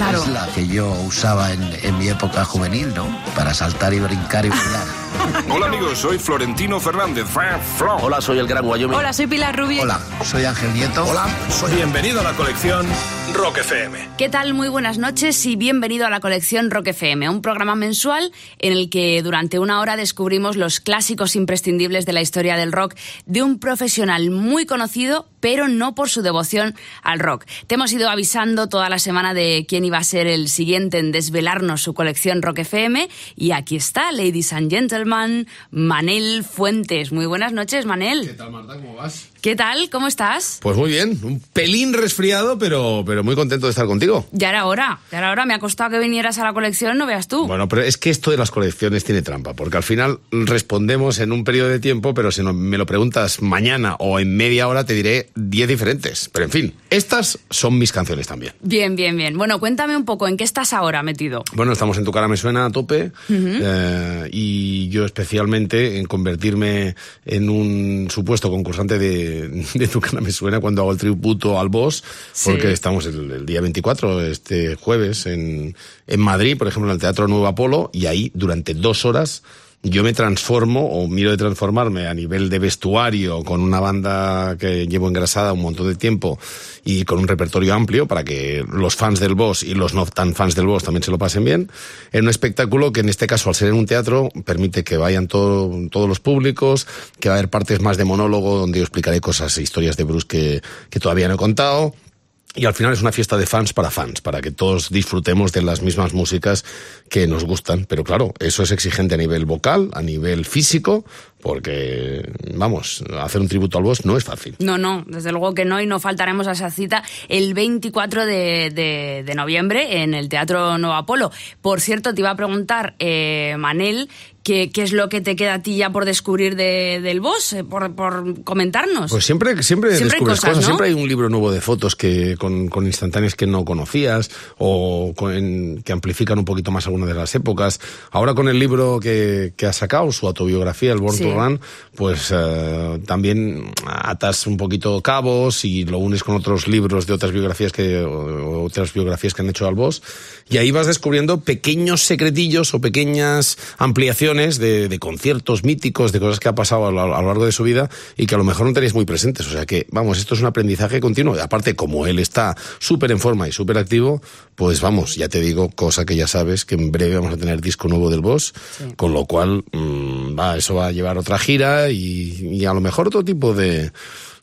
Claro. es la que yo usaba en, en mi época juvenil, ¿no? Para saltar y brincar y bailar. Hola amigos, soy Florentino Fernández. Flo. Hola, soy el Gran Wyoming. Hola, soy Pilar Rubio. Hola, soy Ángel Nieto. Hola, soy bienvenido a la colección Rock FM. ¿Qué tal? Muy buenas noches y bienvenido a la colección Rock FM, un programa mensual en el que durante una hora descubrimos los clásicos imprescindibles de la historia del rock de un profesional muy conocido, pero no por su devoción al rock. Te hemos ido avisando toda la semana de quién iba a ser el siguiente en desvelarnos su colección Rock FM y aquí está, ladies and gentlemen, Manel Fuentes. Muy buenas noches, Manel. ¿Qué tal, Marta? ¿Cómo vas? ¿Qué tal? ¿Cómo estás? Pues muy bien, un pelín resfriado, pero, pero muy contento de estar contigo. Ya era hora, ya era hora. Me ha costado que vinieras a la colección, no veas tú. Bueno, pero es que esto de las colecciones tiene trampa, porque al final respondemos en un periodo de tiempo, pero si no me lo preguntas mañana o en media hora te diré 10 diferentes. Pero en fin, estas son mis canciones también. Bien, bien, bien. Bueno, cuéntame un poco, ¿en qué estás ahora metido? Bueno, estamos en Tu cara me suena a tope eh, y yo especialmente en convertirme en un supuesto concursante de, de Tu cara me suena cuando hago el tributo al boss, Sí. porque estamos el, el día 24, este jueves, en, en Madrid, por ejemplo, en el Teatro Nuevo Apolo, y ahí durante dos horas yo me transformo o miro de transformarme a nivel de vestuario con una banda que llevo engrasada un montón de tiempo y con un repertorio amplio para que los fans del boss y los no tan fans del boss también se lo pasen bien en un espectáculo que en este caso al ser en un teatro permite que vayan todo- todos los públicos que va a haber partes más de monólogo donde yo explicaré cosas e historias de Bruce que, que todavía no he contado y al final es una fiesta de fans para fans, para que todos disfrutemos de las mismas músicas que nos gustan. Pero claro, eso es exigente a nivel vocal, a nivel físico, porque, vamos, hacer un tributo al boss no es fácil. No, no, desde luego que no, y no faltaremos a esa cita el 24 de, de- de noviembre en el Teatro Nuevo Apolo. Por cierto, te iba a preguntar, eh, Manel, ¿qué, qué es lo que te queda a ti ya por descubrir de- del boss, eh, por, por comentarnos? Pues siempre, siempre, descubres cosas, cosas, ¿no? siempre hay un libro nuevo de fotos que con, con instantáneas que no conocías o con- que amplifican un poquito más alguna de las épocas. Ahora con el libro que, que ha sacado, su autobiografía, el Born Sí. Pues eh, también atas un poquito cabos y lo unes con otros libros de otras biografías que otras biografías que han hecho al boss y ahí vas descubriendo pequeños secretillos o pequeñas ampliaciones de, de conciertos míticos, de cosas que ha pasado a lo, a lo largo de su vida y que a lo mejor no tenéis muy presentes. O sea que, vamos, esto es un aprendizaje continuo. Y aparte, como él está súper en forma y súper activo, pues vamos, ya te digo, cosa que ya sabes, que en breve vamos a tener disco nuevo del boss, con lo cual, mm, va, eso va a llevar otra gira y, y a lo mejor otro tipo de,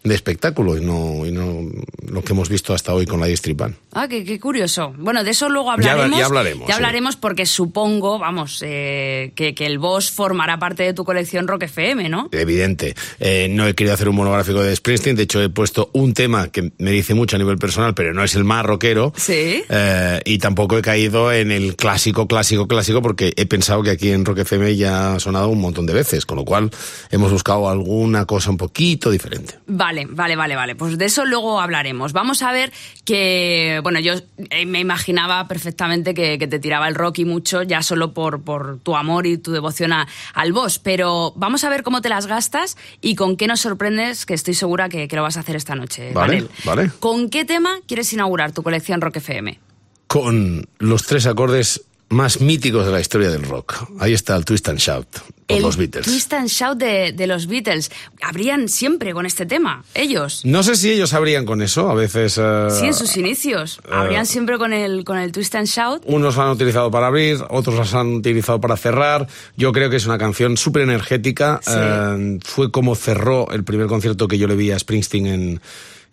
de espectáculo y no, y no lo que hemos visto hasta hoy con la Distripan. Ah, qué, qué curioso. Bueno, de eso luego Ya- hablaremos. ya hablaremos, Ya sí. hablaremos porque supongo, vamos, eh, que, que el boss formará parte de tu colección Rock FM, ¿no? Evidente. Eh, no he querido hacer un monográfico de Springsteen, de hecho he puesto un tema que me dice mucho a nivel personal, pero no es el más rockero. Sí. Eh, y tampoco he caído en el clásico, clásico, clásico, porque he pensado que aquí en Rock FM ya ha sonado un montón de veces, con lo cual hemos buscado alguna cosa un poquito diferente. Vale, vale, vale, vale. Pues de eso luego hablaremos. Vamos a ver que, bueno, yo eh, me imaginaba perfectamente que, que te tiraba el rock y mucho ya solo por, por tu amor y tu devoción a- al boss, pero vamos a ver cómo te las gastas y con qué nos sorprendes, que estoy segura que, que lo vas a hacer esta noche. Vale, vale. ¿Con qué tema quieres inaugurar tu colección Rock FM? Con los tres acordes más míticos de la historia del rock. Ahí está el Twist and Shout, por el los Beatles. Twist and Shout de, de los Beatles. Habrían siempre con este tema, ellos. No sé si ellos sabrían con eso, a veces... eh, Sí, en sus inicios. Habrían siempre con el, con el Twist and Shout. Unos la han utilizado para abrir, otros las han utilizado para cerrar. Yo creo que es una canción súper energética. Sí. Eh, fue como cerró el primer concierto que yo le vi a Springsteen en,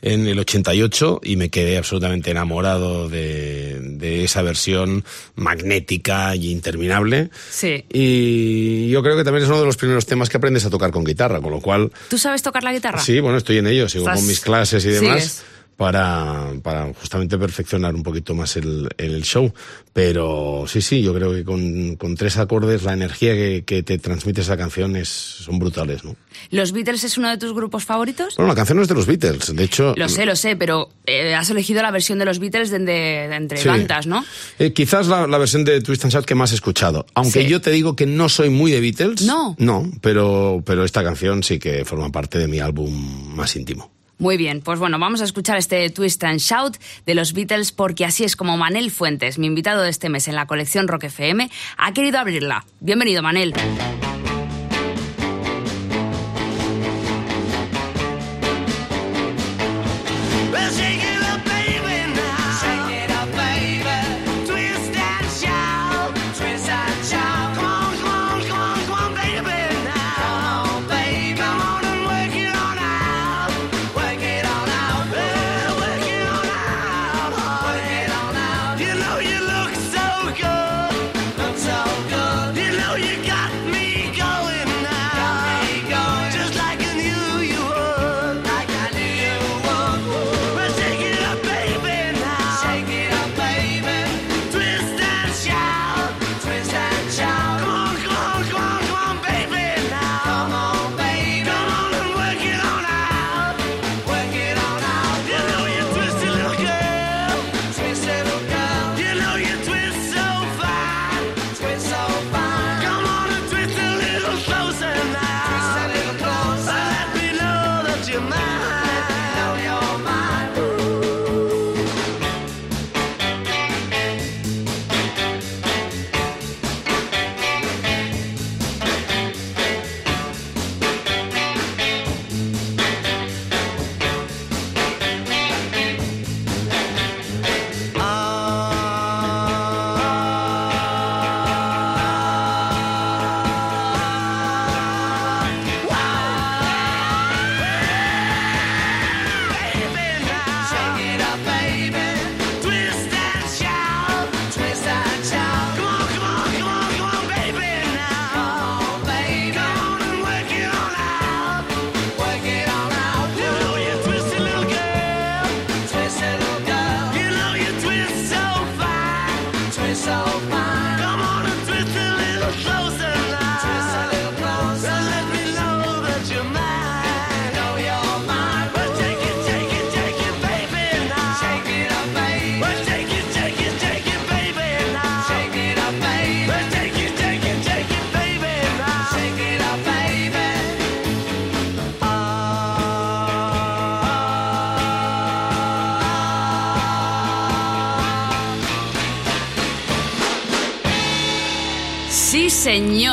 en el 88 y me quedé absolutamente enamorado de, de esa versión magnética y interminable. Sí. Y yo creo que también es uno de los primeros temas que aprendes a tocar con guitarra, con lo cual ¿Tú sabes tocar la guitarra? Sí, bueno, estoy en ello, sigo Estás- con mis clases y demás. sigues. Para, para justamente perfeccionar un poquito más el, el show. Pero sí, sí, yo creo que con, con tres acordes la energía que, que, te transmite esa canción es, son brutales, ¿no? ¿Los Beatles es uno de tus grupos favoritos? Bueno, la canción no es de los Beatles, de hecho... Lo sé, lo sé, pero eh, has elegido la versión de los Beatles de, de, de entre sí. tantas, ¿no? Eh, quizás la, la, versión de Twist and Shout que más he escuchado. Aunque sí. yo te digo que no soy muy de Beatles. No. No, pero, pero esta canción sí que forma parte de mi álbum más íntimo. Muy bien, pues bueno, vamos a escuchar este Twist and Shout de los Beatles porque así es como Manel Fuentes, mi invitado de este mes en la colección Rock FM, ha querido abrirla. Bienvenido, Manel.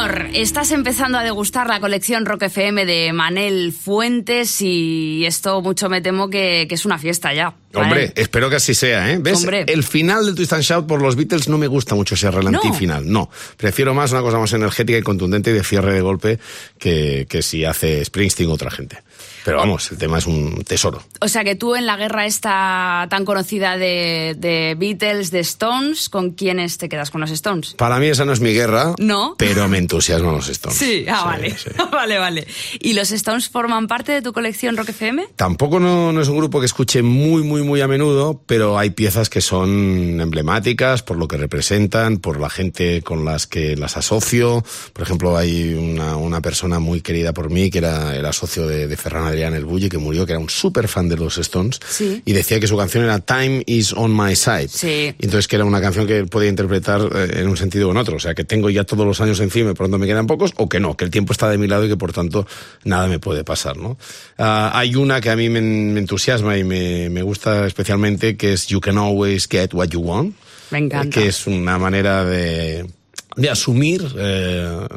Señor. Estás empezando a degustar la colección Rock FM de Manel Fuentes y esto mucho me temo que, que es una fiesta ya. Hombre, espero que así sea, ¿eh? ¿Ves? Hombre. El final de Twist and Shout por los Beatles no me gusta mucho ese relantí No. final. No. Prefiero más una cosa más energética y contundente y de cierre de golpe que, que si hace Springsteen o otra gente. Pero vamos, el tema es un tesoro. O sea que tú en la guerra esta tan conocida de, de Beatles, de Stones, ¿con quiénes te quedas con los Stones? Para mí esa no es mi guerra, No. pero me entusiasman los Stones. Sí, ah, vale. sí. vale, vale. ¿Y los Stones forman parte de tu colección Rock FM? Tampoco no, no es un grupo que escuche muy, muy, muy a menudo, pero hay piezas que son emblemáticas por lo que representan, por la gente con las que las asocio. Por ejemplo, hay una, una persona muy querida por mí que era, era socio de, de Ferran Adrián El Bulli, que murió, que era un súper fan de los Stones, Sí. y decía que su canción era Time is on my side. Sí. Y entonces que era una canción que podía interpretar eh, en un sentido o en otro. O sea, que tengo ya todos los años encima y pronto me quedan pocos, o que no, que el tiempo está de mi lado y que por tanto nada me puede pasar, ¿no? Ah, hay una que a mí me, me entusiasma y me, me gusta especialmente, que es You Can Always Get What You Want. Me encanta. Que es una manera de, de asumir eh,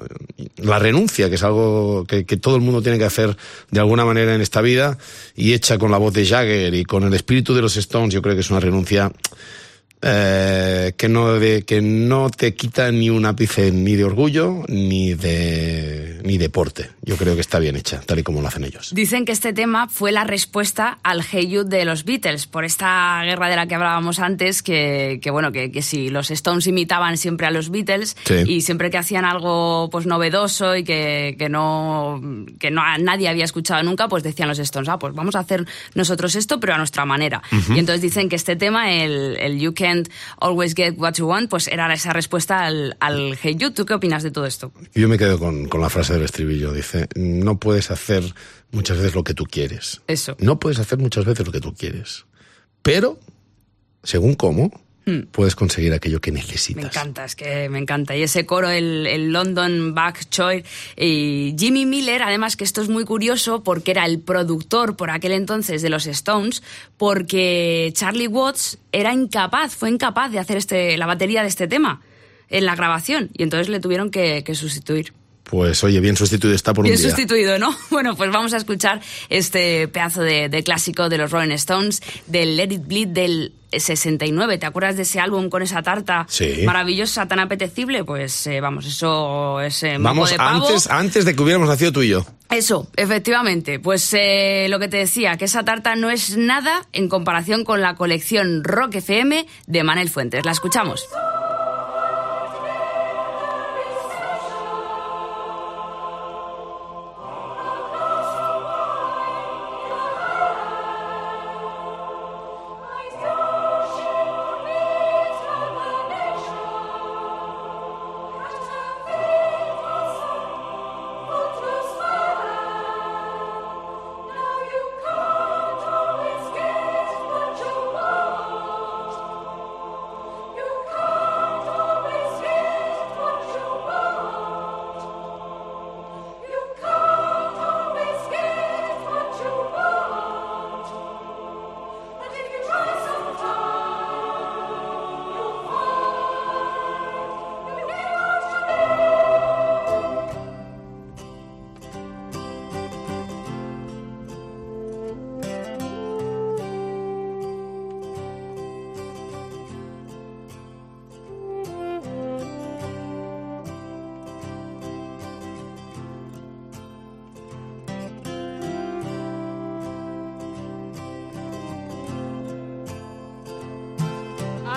la renuncia, que es algo que, que todo el mundo tiene que hacer de alguna manera en esta vida, y hecha con la voz de Jagger y con el espíritu de los Stones, yo creo que es una renuncia eh, que, no de, que no te quita ni un ápice ni de orgullo ni de, ni deporte. Yo creo que está bien hecha, tal y como lo hacen ellos. Dicen que este tema fue la respuesta al Hey Jude de los Beatles, por esta guerra de la que hablábamos antes, que, que bueno, que, que, si los Stones imitaban siempre a los Beatles Sí. y siempre que hacían algo pues novedoso y que, que no que no nadie había escuchado nunca, pues decían los Stones, ah, pues vamos a hacer nosotros esto, pero a nuestra manera. Ujú. Y entonces dicen que este tema, el, el You Can't Always Get What You Want, pues era esa respuesta al, al Hey Jude. ¿Tú qué opinas de todo esto? Yo me quedo con, con la frase del estribillo. Dice, no puedes hacer muchas veces lo que tú quieres. Eso. No puedes hacer muchas veces lo que tú quieres. Pero, según cómo, Hmm. puedes conseguir aquello que Me necesitas. encanta, es que me encanta. Y ese coro, el, el London Back Choir. Y Jimmy Miller, además que esto es muy curioso porque era el productor por aquel entonces de los Stones, porque Charlie Watts era incapaz, fue incapaz de hacer este, la batería de este tema en la grabación. Y entonces le tuvieron que, que sustituir. Pues oye, bien sustituido está por Bien un día. sustituido, ¿no? Bueno, pues vamos a escuchar este pedazo de, de clásico de los Rolling Stones, del Let It Bleed del 69. ¿Te acuerdas de ese álbum con esa tarta Sí. maravillosa, tan apetecible? Pues eh, vamos, eso es eh, Vamos de pavo. antes, antes de que hubiéramos nacido tú y yo. Eso, efectivamente. Pues eh, lo que te decía, que esa tarta no es nada en comparación con la colección Rock FM de Manel Fuentes. La escuchamos.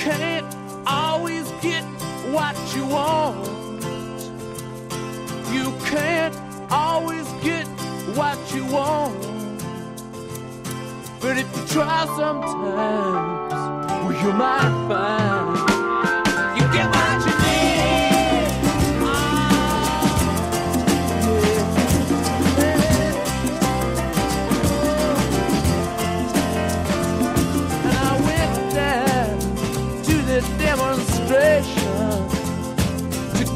You can't always get what you want. You can't always get what you want. But if you try sometimes, well, you might find you get what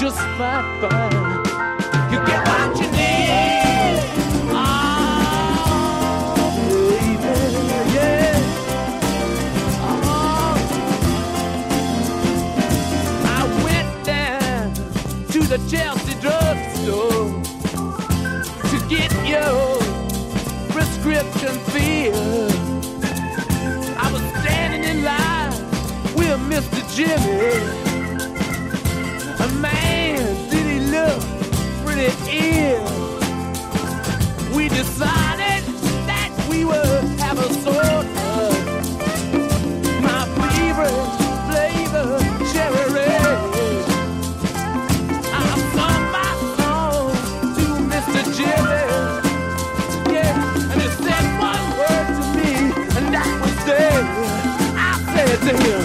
Just might find you get what you need. Oh, baby, yeah. Oh. I went down to the Chelsea drugstore to get your prescription filled. I was standing in line with Mr. Jimmy. And man, did he look pretty ill. We decided that we would have a sort my favorite flavor, cherry red. I sung my song to Mr. Jimmy. Yeah, and he said one word to me, and that was dead. I said to him.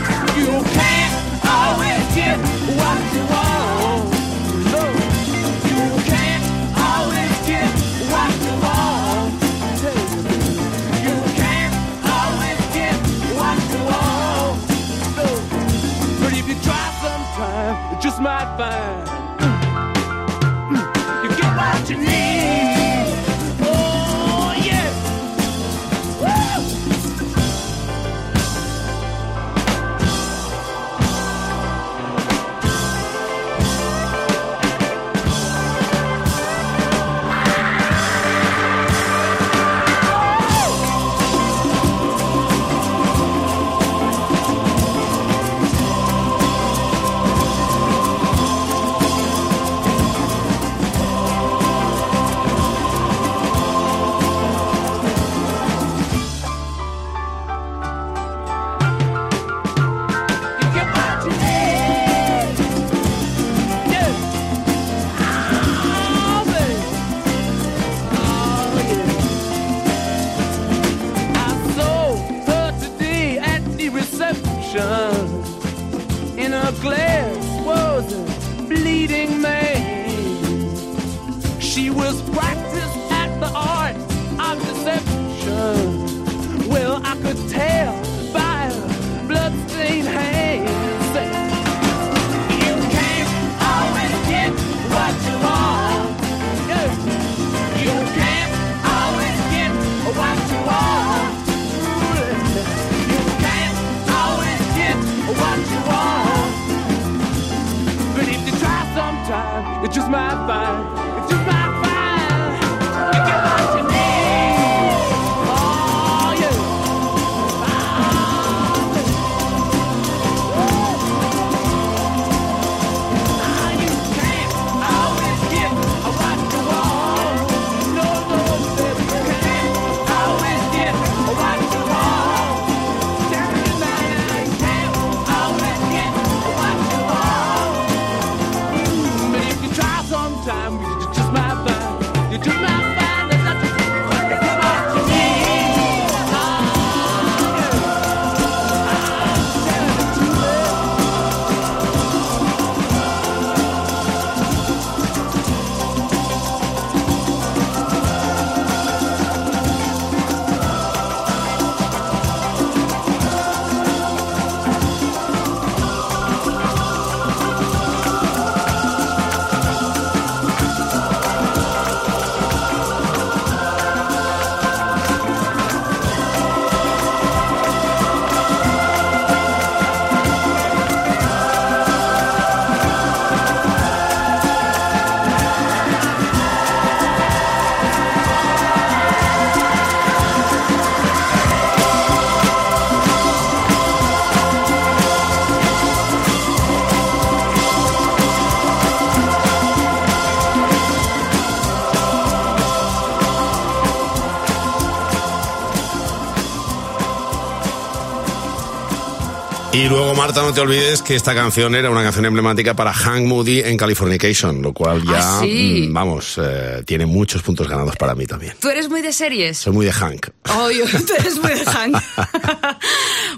Y luego, Marta, no te olvides que esta canción era una canción emblemática para Hank Moody en Californication, lo cual ya, Ah, sí. mm, vamos, eh, tiene muchos puntos ganados para mí también. ¿Tú eres muy de series? Soy muy de Hank. Oye, tú eres muy de Hank.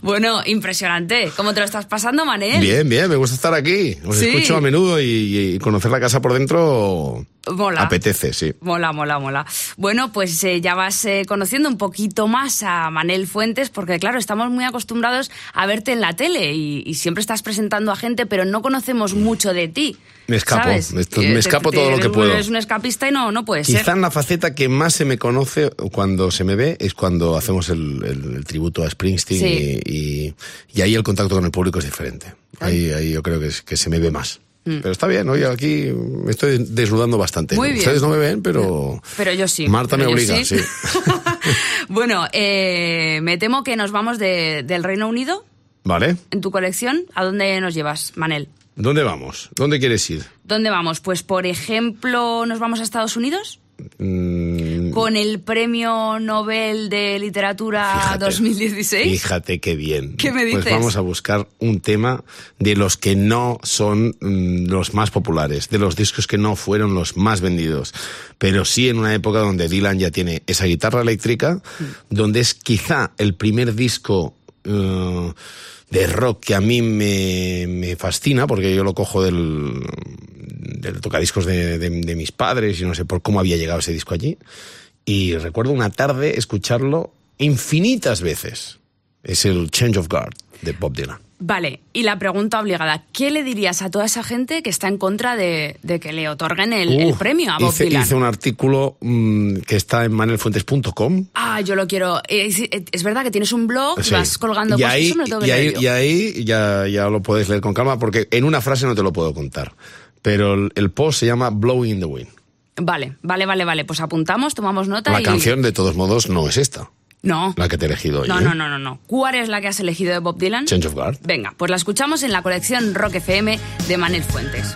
bueno, impresionante. ¿Cómo te lo estás pasando, Manel? Bien, bien, me gusta estar aquí. Os Sí. escucho a menudo y, y conocer la casa por dentro Mola. apetece, sí. Mola, mola, mola. Bueno, pues eh, ya vas eh, conociendo un poquito más a Manel Fuentes, porque claro, estamos muy acostumbrados a verte en la tele y, y siempre estás presentando a gente, pero no conocemos mucho de ti. Me escapo, ¿sabes? me Eh, me te- escapo te- todo lo que puedo. Eres un escapista y no, no puede Quizá ser. en la faceta que más se me conoce cuando se me ve es cuando hacemos el, el- el tributo a Springsteen Sí. y, y- y ahí el contacto con el público es diferente. Ahí, ahí yo creo que, es- que se me ve más. Pero está bien, oye, aquí me estoy desnudando bastante. Mm. Muy bien. Ustedes no me ven, pero... Pero yo sí. Marta me obliga, sí. bueno, eh, me temo que nos vamos de- del Reino Unido ¿Vale? en tu colección. ¿A dónde nos llevas, Manel? ¿Dónde vamos? ¿Dónde quieres ir? ¿Dónde vamos? Pues, por ejemplo, ¿nos vamos a Estados Unidos? Mm, Con el Premio Nobel de Literatura Fíjate. 2016. Fíjate qué bien. ¿Qué me Pues dices? vamos a buscar un tema de los que no son mm, los más populares, de los discos que no fueron los más vendidos, pero sí en una época donde Dylan ya tiene esa guitarra eléctrica, donde es quizá el primer disco eh, de rock que a mí me, me fascina, porque yo lo cojo del, del tocadiscos de, de- de mis padres y no sé por cómo había llegado ese disco allí. Y recuerdo una tarde escucharlo infinitas veces. Es el Change of Guard de Bob Dylan. Vale, y la pregunta obligada, ¿qué le dirías a toda esa gente que está en contra de, de que le otorguen el, el premio a Bob hice, Dylan? hice un artículo mm, que está en manelfuentes.com. Ah, yo lo quiero. Es, es verdad que tienes un blog, Sí. vas colgando y cosas, ahí, eso lo tengo que y ahí, y ahí ya, ya lo puedes leer con calma porque en una frase no te lo puedo contar. Pero el, el post se llama Blowing in the Wind. Vale, vale, vale, vale. Pues apuntamos, tomamos nota La y... canción, de todos modos, no es esta, No. la que te he elegido hoy. No, ¿eh? no, no, no, no. ¿Cuál es la que has elegido de Bob Dylan? Change of Guard. Venga, pues la escuchamos en la colección Rock FM de Manel Fuentes.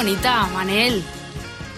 Bonita, Manel.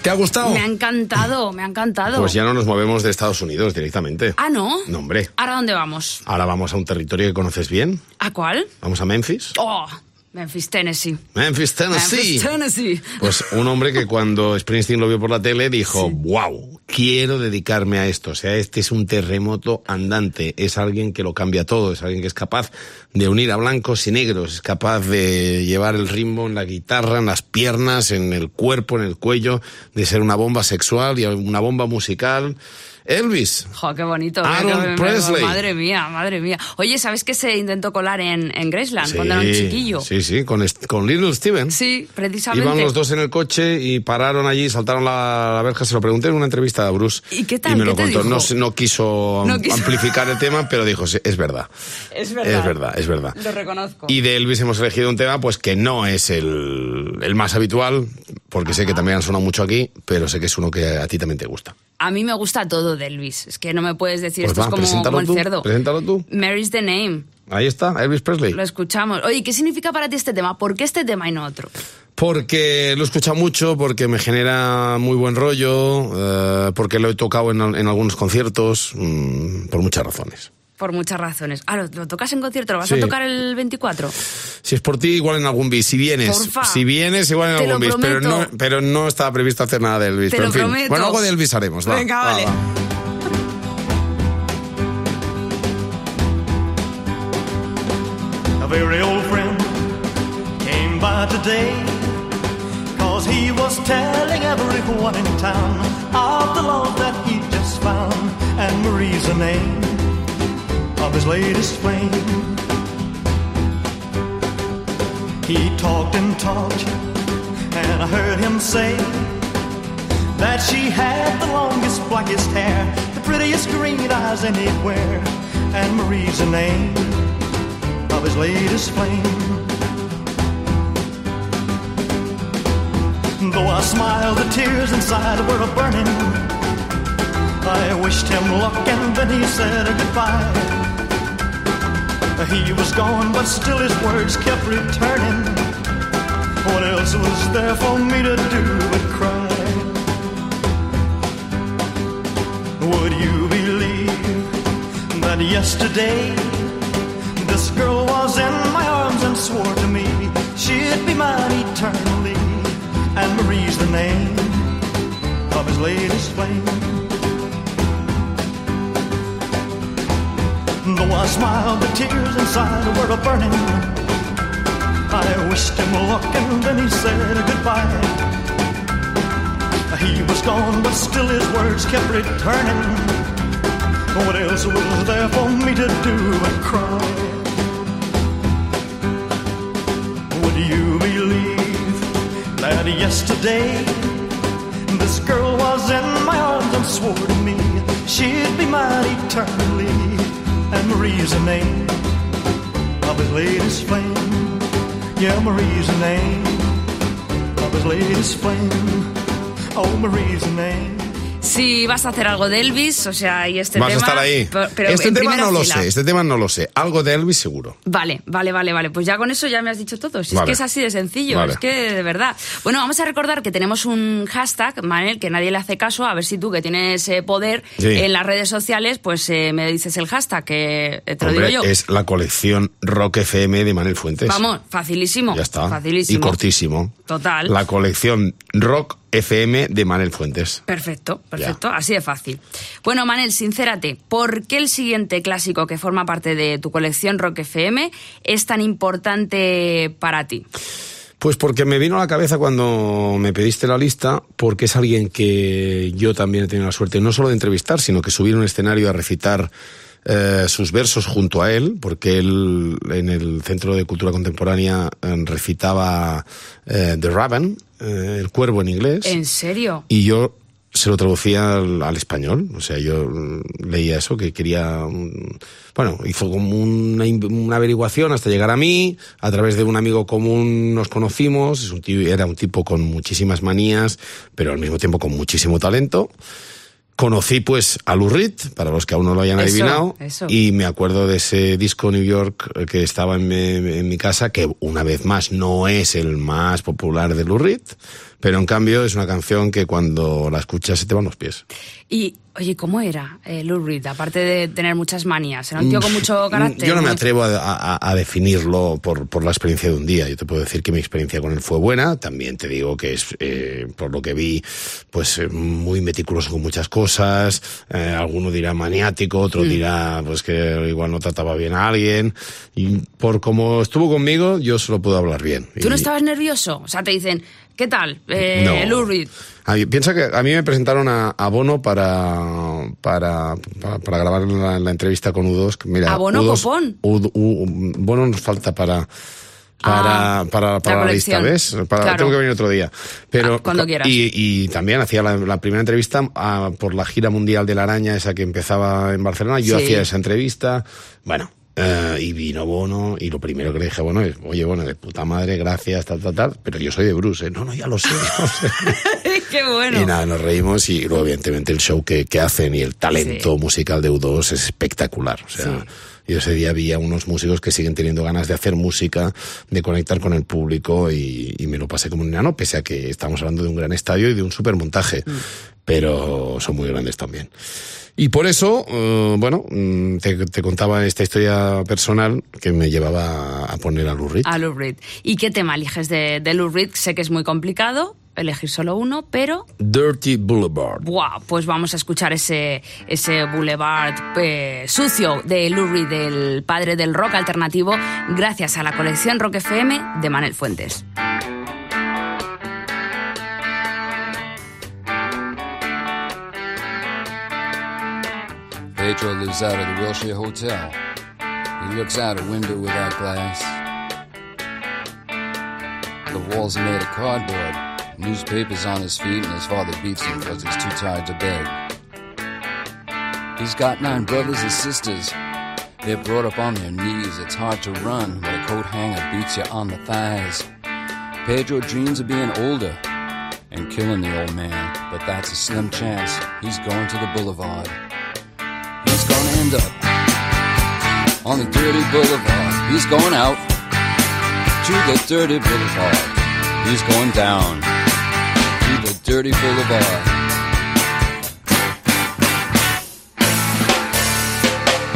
¿Te ha gustado? Me ha encantado, me ha encantado. Pues ya no nos movemos de Estados Unidos directamente. Ah, ¿no? No, hombre. ¿Ahora dónde vamos? Ahora vamos a un territorio que conoces bien. ¿A cuál? Vamos a Memphis. Oh, Memphis, Tennessee. Memphis, Tennessee. Memphis, Tennessee. Pues un hombre que cuando Springsteen lo vio por la tele dijo, wow, quiero dedicarme a esto. O sea, este es un terremoto andante. Es alguien que lo cambia todo. Es alguien que es capaz de unir a blancos y negros. Es capaz de llevar el ritmo en la guitarra, en las piernas, en el cuerpo, en el cuello, de ser una bomba sexual y una bomba musical. Elvis. Jo, qué bonito. Aaron Presley. Madre mía, madre mía. Oye, ¿sabes que se intentó colar en, en Graceland cuando era un chiquillo? Sí, sí, con, con Little Steven. Sí, precisamente. Iban los dos en el coche y pararon allí, saltaron la, la verja. Se lo pregunté en una entrevista a Bruce. ¿Y qué tal? Y me lo ¿Qué te contó. No, no quiso No quiso. amplificar el tema, pero dijo, "Sí, es verdad. Es verdad. Es verdad, es verdad. Lo reconozco. Y de Elvis hemos elegido un tema pues que no es el, el más habitual, porque sé que también han sonado mucho aquí, pero sé que es uno que a ti también te gusta. A mí me gusta todo de Elvis. Es que no me puedes decir Pues esto va, es como, como el tú, cerdo. preséntalo tú. Mary's the name. Ahí está, Elvis Presley. Lo escuchamos. Oye, ¿qué significa para ti este tema? ¿Por qué este tema y no otro? Porque lo he escuchado mucho, porque me genera muy buen rollo, eh, porque lo he tocado en algunos conciertos, mm, por muchas razones. Por muchas razones. Ah, ¿lo, lo tocas en concierto? ¿Lo vas Sí. a tocar el 24? Si es por ti, igual en algún bis. Si vienes, Porfa. si vienes, igual en Te algún bis. Pero no, pero no estaba previsto hacer nada de Elvis. Te pero lo en fin. prometo. Bueno, algo de Elvis haremos. va, Venga, va, vale. va. A very old friend came by today Cause he was telling everyone in town Of the love that he just found And Marie's the name of his latest flame He talked and talked And I heard him say That she had the longest, blackest hair The prettiest green eyes anywhere And Marie's the name of his latest flame. Though I smiled, the tears inside were a burning. I wished him luck and then he said goodbye. He was gone, but still his words kept returning. What else was there for me to do but cry? Would you believe that yesterday? This girl was in my arms and swore to me she'd be mine eternally. And Marie's the name of his latest flame. Though I smiled, the tears inside were burning. I wished him luck and then he said goodbye. He was gone, but still his words kept returning. What else was there for me to do but cry? Would you believe that yesterday this girl was in my arms and swore to me she'd be mine eternally? And Marie's the name of his latest flame. Yeah, Marie's the name of his latest flame. Oh, Marie's the name. Si vas a hacer algo de Elvis, o sea, y este Vas tema... a estar ahí. pero- este tema no lo sé, este tema no lo sé. Algo de Elvis seguro. Vale, vale, vale, vale. Pues ya con eso ya me has dicho todo. Si es que es así de sencillo, Vale. es que de verdad. Bueno, vamos a recordar que tenemos un hashtag, Manel, que nadie le hace caso. A ver si tú, que tienes eh, poder Sí. en las redes sociales, pues eh, me dices el hashtag, que eh, te lo digo yo. es la colección Rock FM de Manuel Fuentes. Vamos, facilísimo. Ya está. Facilísimo. Y cortísimo. Total. La colección Rock FM de Manuel Fuentes. Perfecto, perfecto, así de fácil. Bueno, Manel, sincérate, ¿por qué el siguiente clásico que forma parte de tu colección Rock FM es tan importante para ti? Pues porque me vino a la cabeza cuando me pediste la lista, porque es alguien que yo también he tenido la suerte no solo de entrevistar, sino que subir a un escenario a recitar eh, sus versos junto a él, porque él en el Centro de Cultura Contemporánea eh, recitaba eh, The Raven, eh, el cuervo en inglés. ¿En serio? Y yo se lo traducía al, al español. O sea, yo mm, leía eso, que quería... Bueno, hizo como una, una averiguación hasta llegar a mí. A través de un amigo común nos conocimos. Es un tío, era un tipo con muchísimas manías, pero al mismo tiempo con muchísimo talento. Conocí pues a Lou Reed, para los que aún no lo hayan Eso, adivinado, eso. y me acuerdo de ese disco New York eh, que estaba en mi, en mi casa, que una vez más no es el más popular de Lou Reed, pero en cambio es una canción que cuando la escuchas se te van los pies. Y, oye, ¿cómo era eh, Lou Reed? Aparte de tener muchas manías, era un tío con mucho carácter. Mm, Yo no me atrevo a, a- a definirlo por, por la experiencia de un día. Yo te puedo decir que mi experiencia con él fue buena. También te digo que es, eh, por lo que vi, pues eh, muy meticuloso con muchas cosas. Eh, alguno dirá maniático, Mm. otro dirá pues que igual no trataba bien a alguien. Y por como estuvo conmigo, yo solo puedo hablar bien. ¿Tú no Y- estabas nervioso? O sea, te dicen, ¿qué tal? Eh, No. Lou Reed. A mí- piensa que a mí me presentaron a, a Bono para, para, para, para grabar la, la entrevista con U2. que Mira, ¿A Bono U2 Copón? U- U- Bono nos falta para... Para, Ah, para, la para la, lista. ¿ves? Para, Claro. Tengo que venir otro día. Pero, Ah, cuando quieras. Y, y también hacía la, la primera entrevista ah, por la gira mundial de la araña, esa que empezaba en Barcelona. Yo Sí. hacía esa entrevista. Bueno, eh, y vino Bono, y lo primero que le dije, bueno, es, oye, Bono, de puta madre, gracias, tal, tal, tal. Pero yo soy de Bruce, ¿eh? No, no, ya lo sé. lo sé. ¡Qué bueno! Y nada, nos reímos y luego evidentemente el show que, que hacen y el talento Sí. musical de U2 es espectacular. O sea, Sí. Yo ese día vi a unos músicos que siguen teniendo ganas de hacer música, de conectar con el público y, y me lo pasé como un enano, pese a que estamos hablando de un gran estadio y de un super montaje. Pero son muy grandes también. Y por eso, eh, bueno, mm, te, te contaba esta historia personal que me llevaba a poner a Lou Reed. A Lou Reed. ¿Y qué tema eliges de, de Lou Reed? Sé que es muy complicado elegir solo uno, pero Dirty Boulevard. Buah, pues vamos a escuchar ese, ese boulevard eh, sucio de Lou Reed, el padre del rock alternativo, gracias a la colección Rock FM de Manel Fuentes. Pedro lives out of the Wilshire Hotel. He looks out a window without glass. The walls are made of cardboard. Newspapers on his feet, and his father beats him because he's too tired to beg. He's got nine brothers and sisters. They're brought up on their knees. It's hard to run when a coat hanger beats you on the thighs. Pedro dreams of being older and killing the old man, but that's a slim chance. He's going to the boulevard. He's gonna end up on the dirty boulevard. He's going out to the dirty boulevard. He's going down dirty boulevard.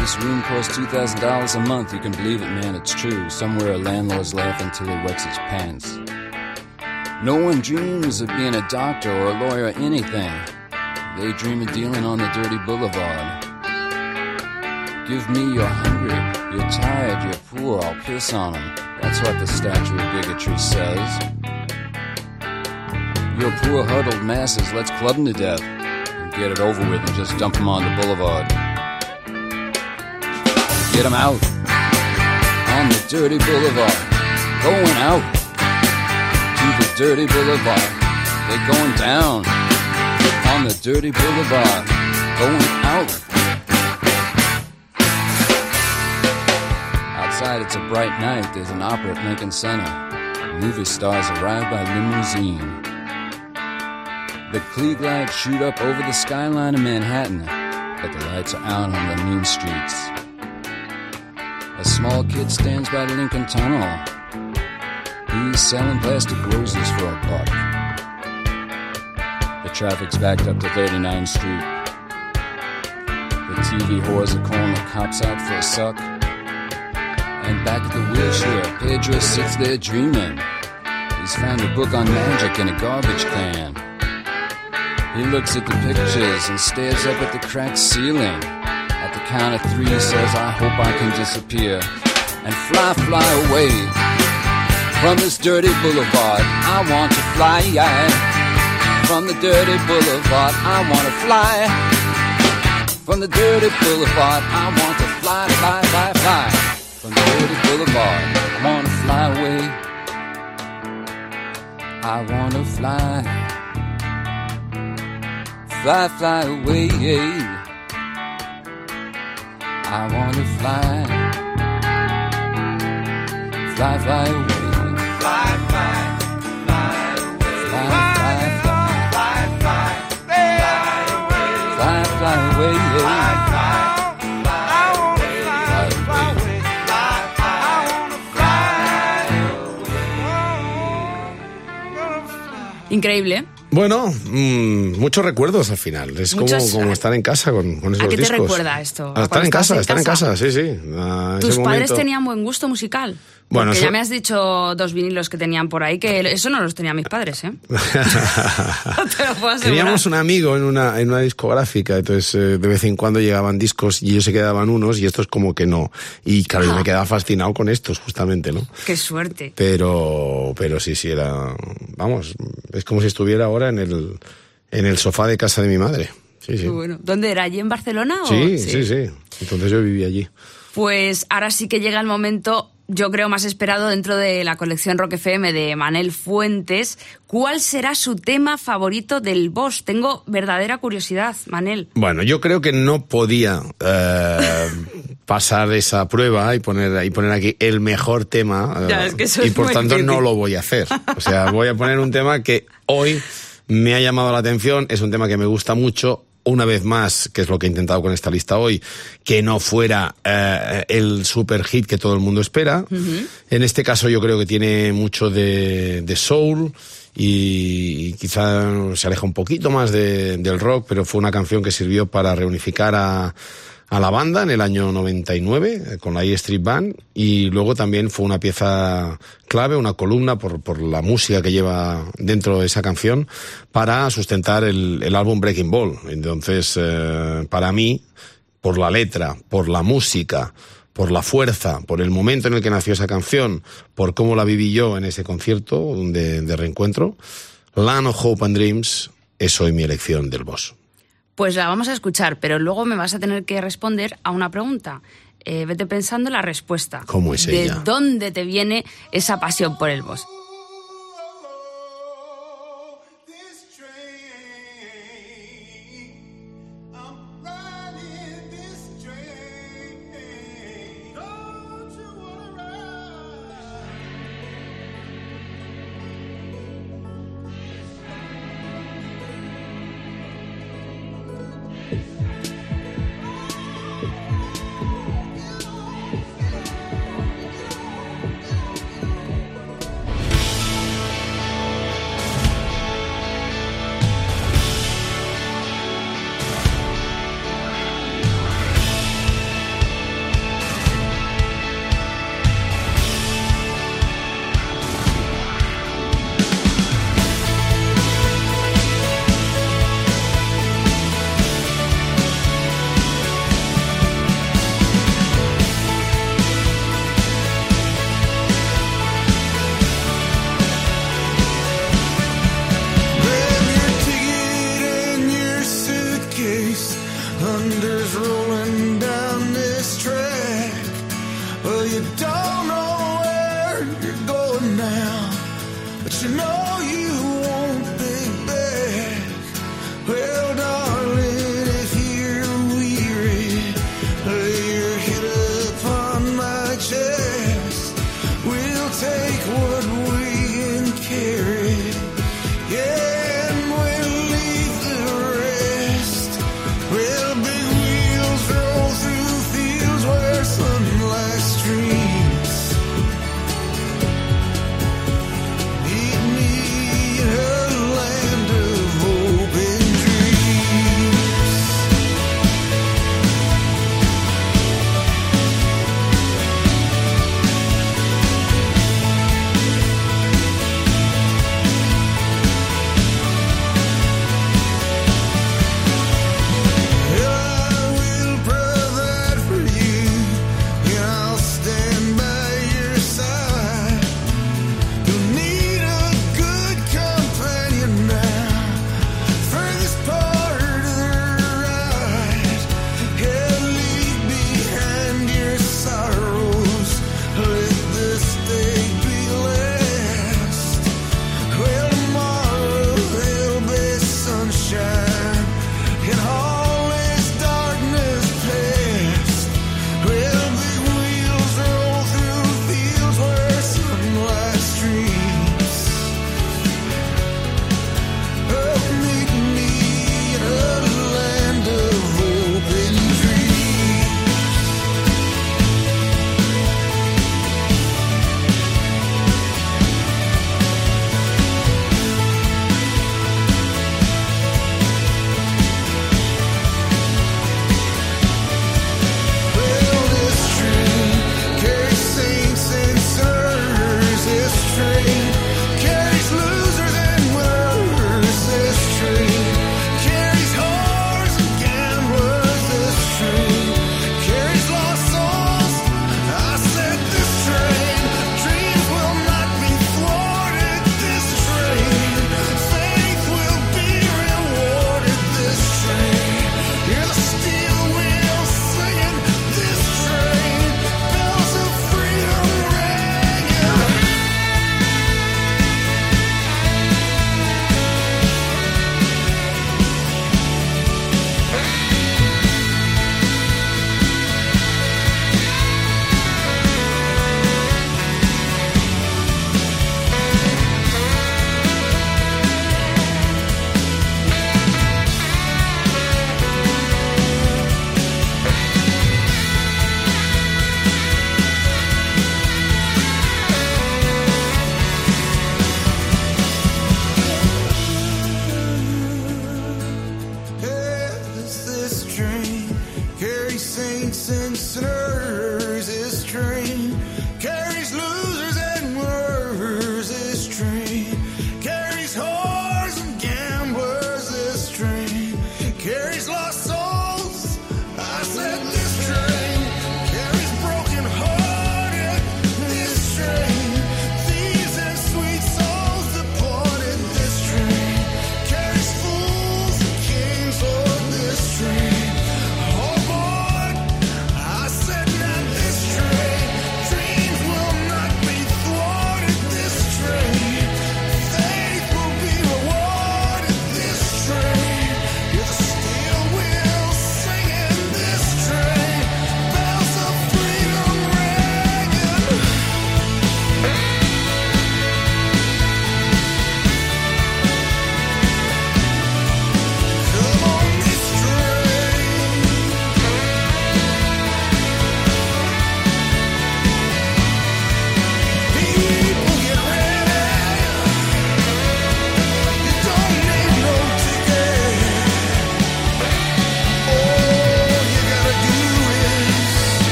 This room costs $2,000 a month. You can believe it, man, it's true. Somewhere a landlord's laughing till he wets his pants. No one dreams of being a doctor or a lawyer or anything. They dream of dealing on the dirty boulevard. Give me you're hungry, you're tired, you're poor, I'll piss on 'em. That's what the statue of bigotry says. You're poor huddled masses, let's club them to death. And get it over with and just dump them on the boulevard. Get them out on the dirty boulevard. Going out to the dirty boulevard. They're going down on the dirty boulevard. Going out. Outside, it's a bright night. There's an opera at Lincoln Center. Movie stars arrive by limousine. The Klieg lights shoot up over the skyline of Manhattan, but the lights are out on the mean streets. A small kid stands by the Lincoln Tunnel. He's selling plastic roses for a buck. The traffic's backed up to 39th Street. The TV whores are calling the cops out for a suck. And back at the wheelchair, Pedro sits there dreaming. He's found a book on magic in a garbage can. He looks at the pictures and stares up at the cracked ceiling. At the count of three, he says, I hope I can disappear and fly, fly away from this dirty boulevard. I want to fly from the dirty boulevard. I want to fly from the dirty boulevard. I want to fly, fly, fly, fly from the dirty boulevard. I want to fly away. I want to fly, fly, fly away. I wanna fly, fly, fly away. Fly, fly, fly away. Fly, fly, fly, fly, fly, fly away. Fly, fly away. Fly, fly. Bueno, mm, muchos recuerdos al final. Es Muchos- como, como estar en casa con, con esos ¿A qué te recuerda esto? A ¿A estar en casa, en estar en casa? sí, sí. A ¿Tus padres momento. tenían buen gusto musical? Bueno, Porque eso- ya me has dicho dos vinilos que tenían por ahí, que eso no los tenían mis padres, ¿eh? Te lo puedo asegurar. Teníamos un amigo en una, en una discográfica, entonces eh, de vez en cuando llegaban discos y ellos se quedaban unos y estos como que no. Y claro, yo Ah. me quedaba fascinado con estos, justamente, ¿no? Qué suerte. Pero, pero sí, sí, era, vamos, es como si estuviera ahora en el, en el sofá de casa de mi madre. Sí, sí. Bueno. ¿Dónde era? ¿Allí en Barcelona? o- Sí, sí, sí. Entonces yo vivía allí. Pues ahora sí que llega el momento, yo creo, más esperado dentro de la colección Rock FM de Manel Fuentes. ¿Cuál será su tema favorito del boss? Tengo verdadera curiosidad, Manel. Bueno, yo creo que no podía eh, pasar esa prueba y poner, y poner aquí el mejor tema. eh, Ya, es que eso y es por tanto difícil. no lo voy a hacer. O sea, voy a poner un tema que hoy me ha llamado la atención, es un tema que me gusta mucho. Una vez más, que es lo que he intentado con esta lista hoy, que no fuera eh, el super hit que todo el mundo espera. En este caso yo creo que tiene mucho de, de soul y, y quizá se aleja un poquito más de- del rock, pero fue una canción que sirvió para reunificar a, a la banda en el año 99 eh, con la E Street Band y luego también fue una pieza clave, una columna por, por la música que lleva dentro de esa canción para sustentar el, el álbum Breaking Ball. Entonces, eh, para mí, por la letra, por la música, por la fuerza, por el momento en el que nació esa canción, por cómo la viví yo en ese concierto de, de reencuentro, Land of Hope and Dreams es hoy mi elección del boss. Pues la vamos a escuchar, pero luego me vas a tener que responder a una pregunta. Eh, vete pensando la respuesta. ¿Cómo es ¿De ella? dónde te viene esa pasión por el boss? You know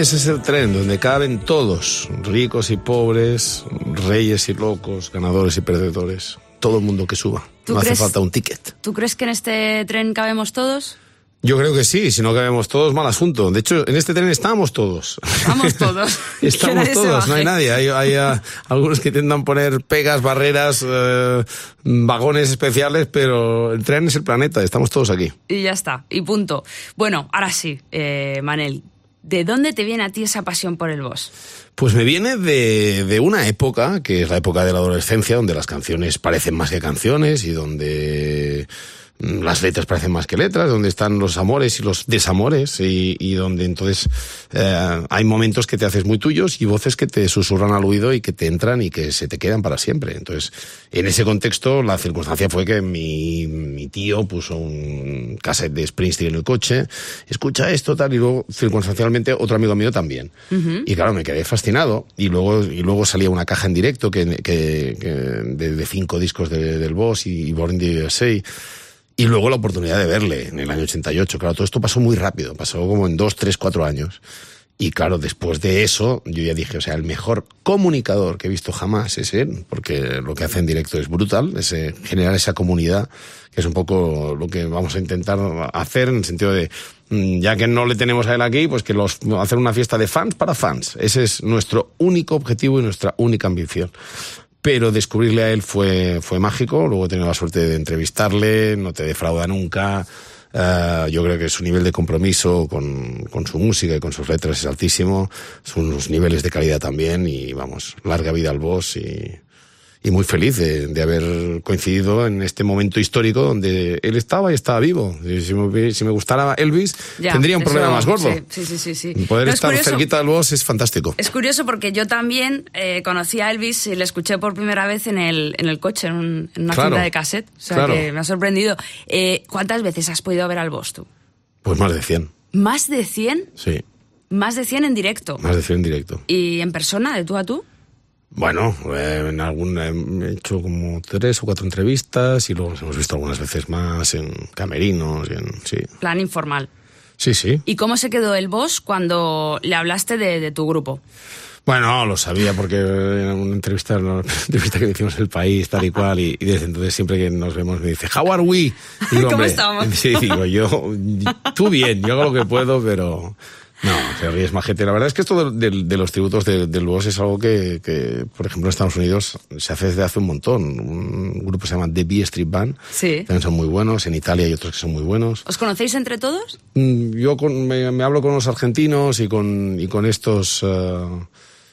Ese es el tren donde caben todos, ricos y pobres, reyes y locos, ganadores y perdedores. Todo el mundo que suba. ¿Tú No hace crees- falta un ticket. ¿Tú crees que en este tren cabemos todos? Yo creo que sí, si no cabemos todos, mal asunto. De hecho, en este tren estamos todos. Vamos todos. Estamos todos, no hay nadie. Hay, hay, ah, algunos que intentan poner pegas, barreras, eh, vagones especiales, pero el tren es el planeta, estamos todos aquí. Y ya está, y punto. Bueno, ahora sí, eh, Manel, ¿de dónde te viene a ti esa pasión por el boss? Pues me viene de, de una época, que es la época de la adolescencia, donde las canciones parecen más que canciones y donde las letras parecen más que letras, donde están los amores y los desamores y, y donde entonces eh, hay momentos que te haces muy tuyos y voces que te susurran al oído y que te entran y que se te quedan para siempre. Entonces, en ese contexto, la circunstancia fue que mi, mi tío puso un cassette de Springsteen en el coche, escucha esto, tal, y luego, circunstancialmente, otro amigo mío también. Y claro, me quedé fascinado. Y luego, y luego salía una caja en directo que, que, que de, de cinco discos de- del Boss y, y Born in the USA. Y luego la oportunidad de verle en el año 88. Claro, todo esto pasó muy rápido, pasó como en dos, tres, cuatro años. Y claro, después de eso, yo ya dije, o sea, el mejor comunicador que he visto jamás es él, porque lo que hace en directo es brutal, es generar esa comunidad, que es un poco lo que vamos a intentar hacer en el sentido de, mm, ya que no le tenemos a él aquí, pues que los, hacer una fiesta de fans para fans. Ese es nuestro único objetivo y nuestra única ambición pero descubrirle a él fue, fue mágico. Luego he tenido la suerte de entrevistarle, no te defrauda nunca. Eh, yo creo que su nivel de compromiso con, con su música y con sus letras es altísimo. Unos niveles de calidad también y vamos, larga vida al boss y, y muy feliz de, de haber coincidido en este momento histórico donde él estaba y estaba vivo. Si me, si me gustara Elvis, Ya, tendría un problema más gordo. Sí, sí, sí. sí. Poder No, es estar curioso- cerquita del boss es fantástico. Es curioso porque yo también eh, conocí a Elvis y le escuché por primera vez en el, en el coche, en, un- en una Claro, cinta de cassette. O sea claro. que me ha sorprendido. Eh, ¿Cuántas veces has podido ver al boss tú? Pues más de 100, ¿Más de 100? sí, Más de 100 en directo. más de 100 en directo. ¿Y en persona, de tú a tú? Bueno, eh, en algún, he hecho como tres o cuatro entrevistas y luego nos hemos visto algunas veces más en camerinos y en, sí. Plan informal. Sí, sí. ¿Y cómo se quedó el boss cuando le hablaste de, de tu grupo? Bueno, lo sabía porque en una entrevista, una entrevista que le hicimos el país, tal y cual, y, y desde entonces siempre que nos vemos me dice, How are we? Digo, ¿Cómo estamos? Sí, digo, yo, tú bien, yo hago lo que puedo, pero no, se ríe es majete. La verdad es que esto de, de- de los tributos de- del boss es algo que, que, por ejemplo, en Estados Unidos se hace desde hace un montón. Un grupo se llama The B Street Band, Sí. también son muy buenos, en Italia hay otros que son muy buenos. ¿Os conocéis entre todos? Mm, Yo con- me, me hablo con los argentinos y con, y con estos eh,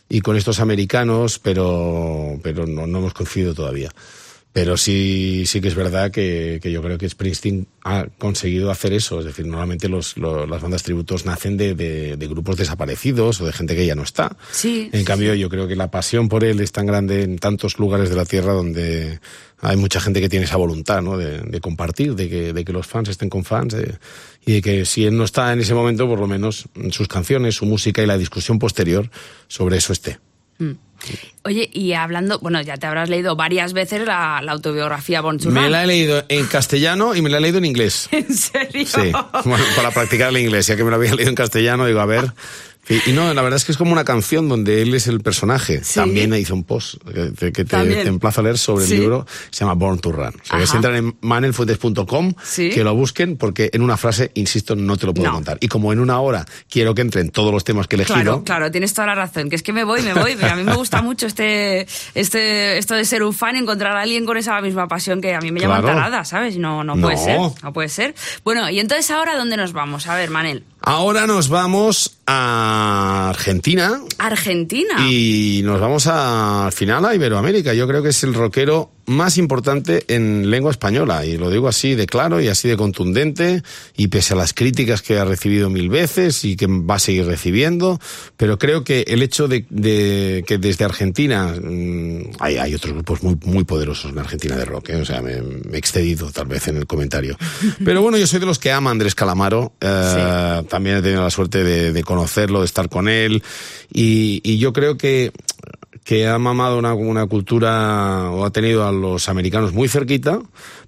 y con estos americanos, pero, pero no, no hemos coincidido todavía. Pero sí, sí que es verdad que, que yo creo que Springsteen ha conseguido hacer eso. Es decir, normalmente los, lo- las bandas tributos nacen de, de- de grupos desaparecidos o de gente que ya no está. Sí. En cambio, yo creo que la pasión por él es tan grande en tantos lugares de la Tierra donde hay mucha gente que tiene esa voluntad, ¿no? De, de compartir, de que, de que los fans estén con fans y de que si él no está en ese momento, por lo menos sus canciones, su música y la discusión posterior sobre eso esté. Oye, y hablando, bueno, ya te habrás leído varias veces la, la autobiografía to Me la he leído en castellano y me la he leído en inglés. ¿En serio? Sí, bueno, para practicar el inglés, ya que me lo había leído en castellano, digo, a ver. Y, y no, la verdad es que es como una canción donde él es el personaje. Sí. También hizo un post que, te- que te, emplazo a leer sobre Sí. el libro, se llama Born to Run. O sea, que si entran en manelfuentes.com, Sí. que lo busquen, porque en una frase, insisto, no te lo puedo No. contar. Y como en una hora quiero que entren todos los temas que he elegido, Claro, claro, tienes toda la razón. Que es que me voy, me voy. Pero a mí me gusta mucho este, este, esto de ser un fan encontrar a alguien con esa misma pasión que a mí me llaman Claro. tarada, ¿sabes? No, no puede No. ser. No puede ser. Bueno, y entonces ahora, ¿dónde nos vamos? A ver, Manel. ahora nos vamos a Argentina. Argentina. Y nos vamos a- al final a Iberoamérica. Yo creo que es el rockero más importante en lengua española. Y lo digo así de claro y así de contundente. Y pese a las críticas que ha recibido mil veces y que va a seguir recibiendo. Pero creo que el hecho de, de que desde Argentina mm, hay, hay otros grupos muy, muy poderosos en Argentina de rock. ¿eh? O sea, me, me he excedido tal vez en el comentario. Pero bueno, yo soy de los que ama a Andrés Calamaro. Eh, También he tenido la suerte de, de conocerlo, de estar con él. Y, y yo creo que que ha mamado una, una cultura o ha tenido a los americanos muy cerquita,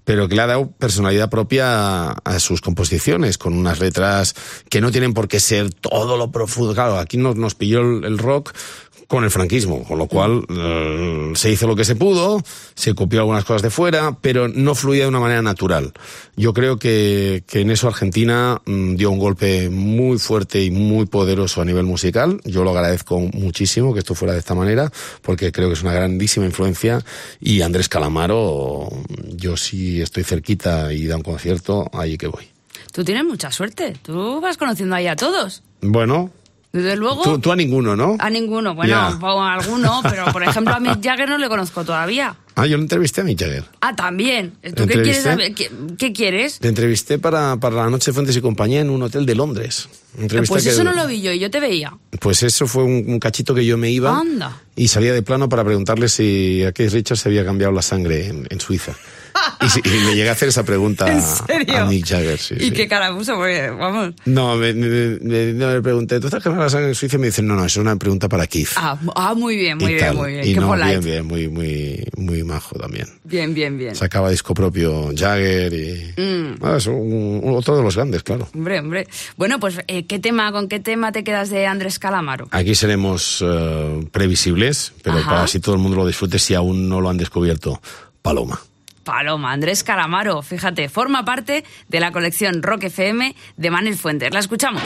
pero que le ha dado personalidad propia a, sus composiciones, con unas letras que no tienen por qué ser todo lo profundo. Claro, aquí nos, nos pilló el rock con el franquismo, con lo cual eh, se hizo lo que se pudo, se copió algunas cosas de fuera, pero no fluía de una manera natural. Yo creo que, que en eso Argentina mm, dio un golpe muy fuerte y muy poderoso a nivel musical. Yo lo agradezco muchísimo que esto fuera de esta manera, porque creo que es una grandísima influencia. Y Andrés Calamaro, yo sí estoy cerquita y da un concierto, ahí que voy. Tú tienes mucha suerte. Tú vas conociendo ahí a todos. Bueno, Desde luego. tú, tú a ninguno, ¿no? A ninguno. Bueno, Ya. o a alguno, pero por ejemplo a Mick Jagger no le conozco todavía. Ah, yo le entrevisté a Mick Jagger. Ah, también. ¿Tú qué quieres saber? ¿Qué, qué quieres? Le entrevisté para, para la noche de Fuentes y Compañía en un hotel de Londres. Entrevista Pues que- eso no lo vi yo y yo te veía. Pues eso fue un, un cachito que yo me iba Anda. y salía de plano para preguntarle si a Keith Richards se había cambiado la sangre en, en Suiza. Y, si- y le llegué a hacer esa pregunta ¿En a- serio? a Mick Jagger. Sí, y sí. qué cara puso, porque, vamos. No, me, me- me- pregunté, ¿tú estás cambiando la sangre en Suiza? Y me dicen, no, no, es una pregunta para Keith. Ah, ah, muy bien, muy bien, muy bien. Y qué no, polite. bien, bien, muy, muy, muy majo también. Bien, bien, bien. Sacaba disco propio Jagger y... Mm. Ah, es un- otro de los grandes, claro. Hombre, hombre. Bueno, pues, eh, ¿qué tema, con qué tema te quedas de Andrés Calamaro? Aquí seremos eh, previsibles, pero Ajá. para así todo el mundo lo disfrute si aún no lo han descubierto. Paloma. Paloma, Andrés Calamaro, fíjate, forma parte de la colección Rock FM de Manel Fuentes. La escuchamos.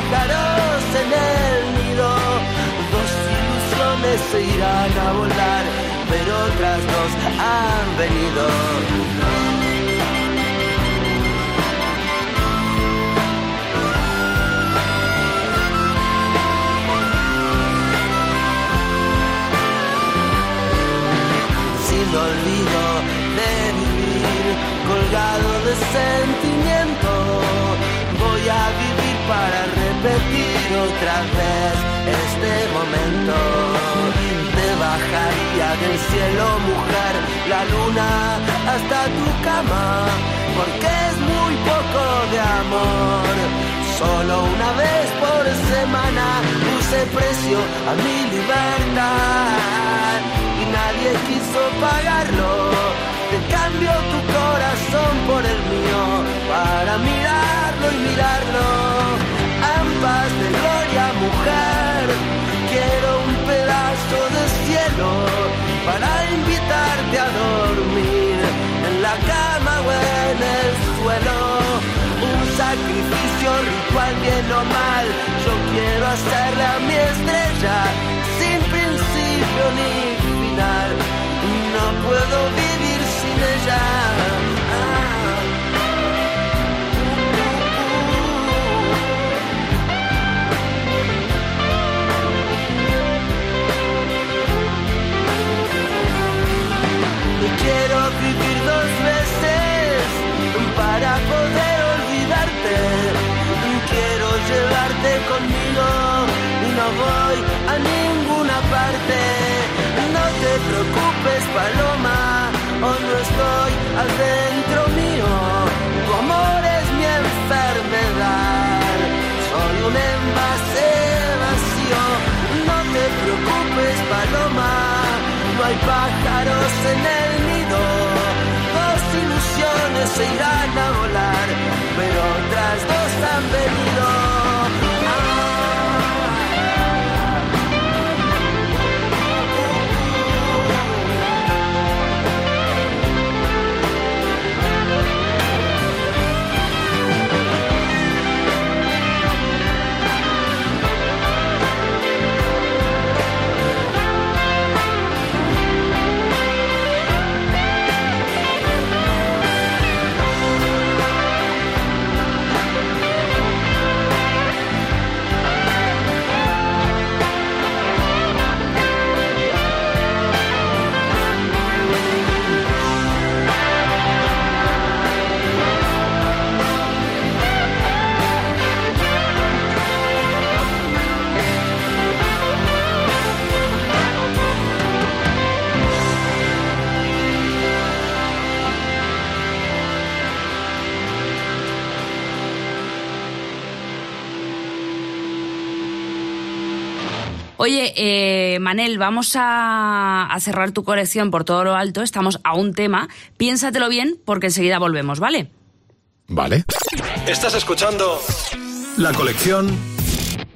Pájaros en el nido. Dos ilusiones se irán a volar, pero otras dos han venido. olvido de vivir, colgado de sentimiento. Voy a vivir para repetir otra vez este momento. Te bajaría del cielo, mujer, la luna hasta tu cama, porque es muy poco de amor. Solo una vez por semana puse precio a mi libertad y nadie quiso pagarlo. Te cambio tu corazón por el mío para mirarlo y mirarlo. Quiero un pedazo de cielo para invitarte a dormir en la cama o en el suelo. Un sacrificio ritual bien o mal. Yo quiero hacerle a mi estrella sin principio ni final. No puedo vivir quédate conmigo y no voy a ninguna parte. No te preocupes, Paloma, hoy no estoy adentro mío. Tu amor es mi enfermedad, soy un envase vacío. No te preocupes, Paloma, no hay pájaros en el nido. Dos ilusiones se irán a volar, pero otras dos han venido. Oye, eh, Manel, vamos a, a cerrar tu colección por todo lo alto. Estamos a un tema. Piénsatelo bien porque enseguida volvemos, ¿vale? Vale. Estás escuchando la colección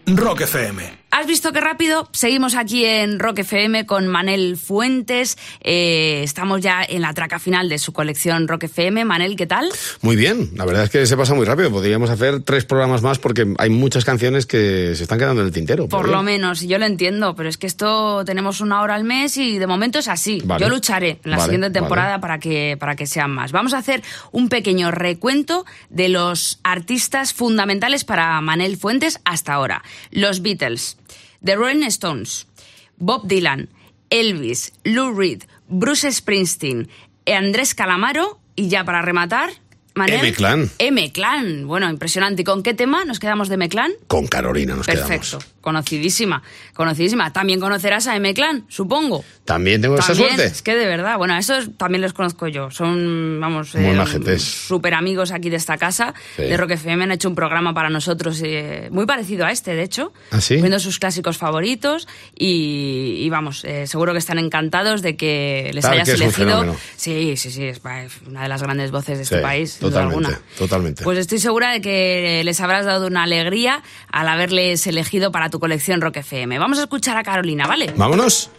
Rock FM. ¿Has visto qué rápido? Seguimos aquí en Rock FM con Manel Fuentes. Eh, estamos ya en la traca final de su colección Rock FM. Manel, ¿qué tal? Muy bien, la verdad es que se pasa muy rápido. Podríamos hacer tres programas más porque hay muchas canciones que se están quedando en el tintero. Por lo bien. menos, yo lo entiendo, pero es que esto tenemos una hora al mes y de momento es así. Vale. Yo lucharé en la Vale, siguiente temporada vale. para, que, para que sean más. Vamos a hacer un pequeño recuento de los artistas fundamentales para Manel Fuentes hasta ahora. Los Beatles, The Rolling Stones, Bob Dylan, Elvis, Lou Reed, Bruce Springsteen, Andrés Calamaro y ya para rematar... Manel, M-Clan. M-Clan. Bueno, impresionante. ¿Y con qué tema nos quedamos de M-Clan? Con Carolina nos Perfecto, quedamos. Conocidísima, conocidísima. También conocerás a M-Clan, supongo. También tengo esa También, suerte. Es que de verdad, bueno, a esos también los conozco yo. Son, vamos, Muy majentes. súper amigos aquí de esta casa. Sí. De Rock FM han hecho un programa para nosotros eh, muy parecido a este, de hecho. ¿Ah, sí? Viendo sus clásicos favoritos y, y vamos, eh, seguro que están encantados de que les Claro, hayas que elegido. Sí, sí, sí, es una de las grandes voces de este Sí, país, sin duda totalmente, alguna. totalmente. Pues estoy segura de que les habrás dado una alegría al haberles elegido para tu colección Rock FM. Vamos a escuchar a Carolina, ¿vale? Vámonos.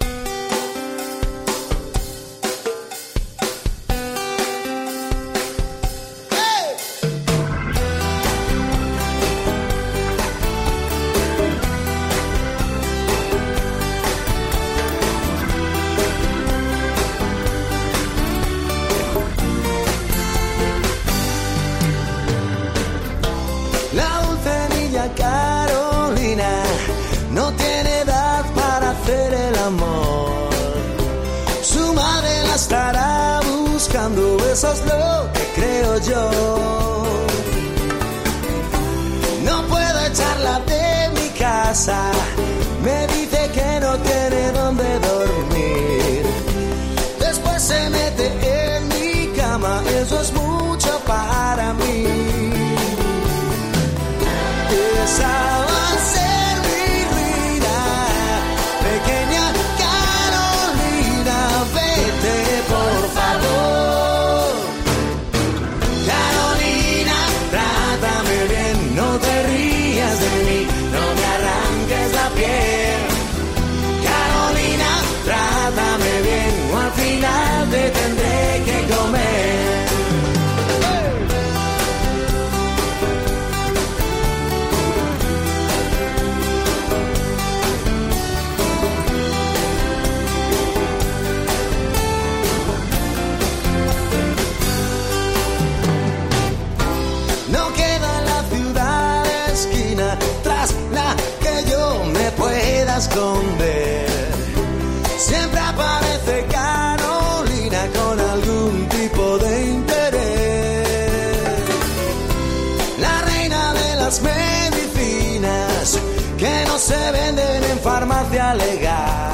De alegar.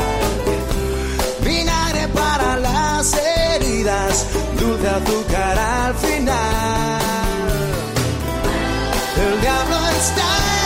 Vinagre para las heridas, dulce azúcar al final. El diablo está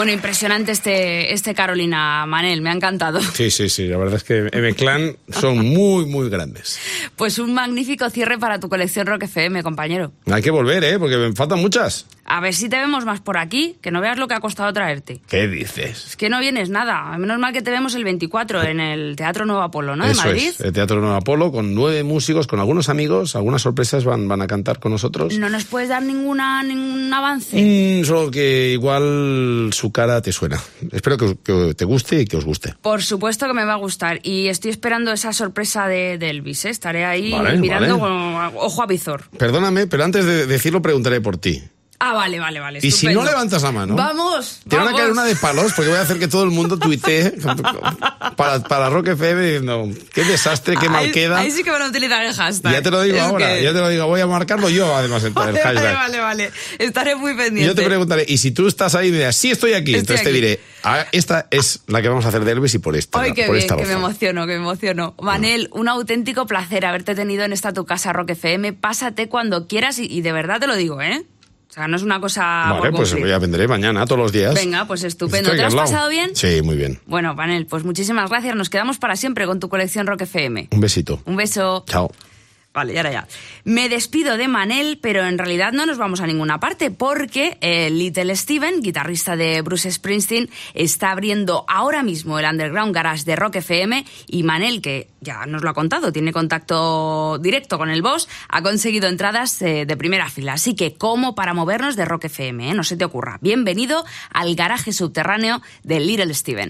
Bueno, impresionante este, este Carolina Manel, me ha encantado. Sí, sí, sí. La verdad es que M-Clan son muy, muy grandes. Pues un magnífico cierre para tu colección Rock FM, compañero. Hay que volver, ¿eh? Porque me faltan muchas. A ver si te vemos más por aquí, que no veas lo que ha costado traerte. ¿Qué dices? Es que no vienes nada. Menos mal que te vemos el 24 en el Teatro Nuevo Apolo, ¿no? De Eso Madrid. es, el Teatro Nuevo Apolo, con nueve músicos, con algunos amigos, algunas sorpresas van, van a cantar con nosotros. ¿No nos puedes dar ninguna, ningún avance? Mm, solo que igual su cara te suena. Espero que, que te guste y que os guste. Por supuesto que me va a gustar. Y estoy esperando esa sorpresa de, de Elvis, ¿eh? Estaré ahí Vale, mirando vale. con ojo a visor. Perdóname, pero antes de decirlo preguntaré por ti. Ah, vale, vale, vale. Y si no levantas la mano, ¡Vamos! te van a caer una de palos porque voy a hacer que todo el mundo tuitee para, para Rock FM diciendo qué desastre, qué mal Ahí- queda. Ahí sí que van a utilizar el hashtag. Ya te lo digo Es ahora, que- ya te lo digo, voy a marcarlo yo además en el Vale, vale, hashtag. vale, vale. Estaré muy pendiente. yo te preguntaré, y si tú estás ahí me dirás, sí estoy aquí, Estoy entonces te diré, ah, esta es la que vamos a hacer de Elvis y por esta, Ay, qué por bien, esta que me emociono, que me emociono. Manel, un auténtico placer haberte tenido en esta tu casa Rock FM. Pásate cuando quieras y, y de verdad te lo digo, ¿eh? O sea, no es una cosa Vale, pues cumplir. ya vendré mañana, todos los días. Venga, pues Estoy estupendo. ¿Te lo has pasado bien? Sí, muy bien. Bueno, Manel, pues muchísimas gracias. Nos quedamos para siempre con tu colección Rock FM. Un besito. Un beso. Chao. Vale, ya ya. Me despido de Manel, pero en realidad no nos vamos a ninguna parte porque eh, Little Steven, guitarrista de Bruce Springsteen, está abriendo ahora mismo el Underground Garage de Rock FM y Manel, que ya nos lo ha contado, tiene contacto directo con el boss, ha conseguido entradas eh, de primera fila. Así que como para movernos de Rock FM, eh, no se te ocurra. Bienvenido al garaje subterráneo de Little Steven.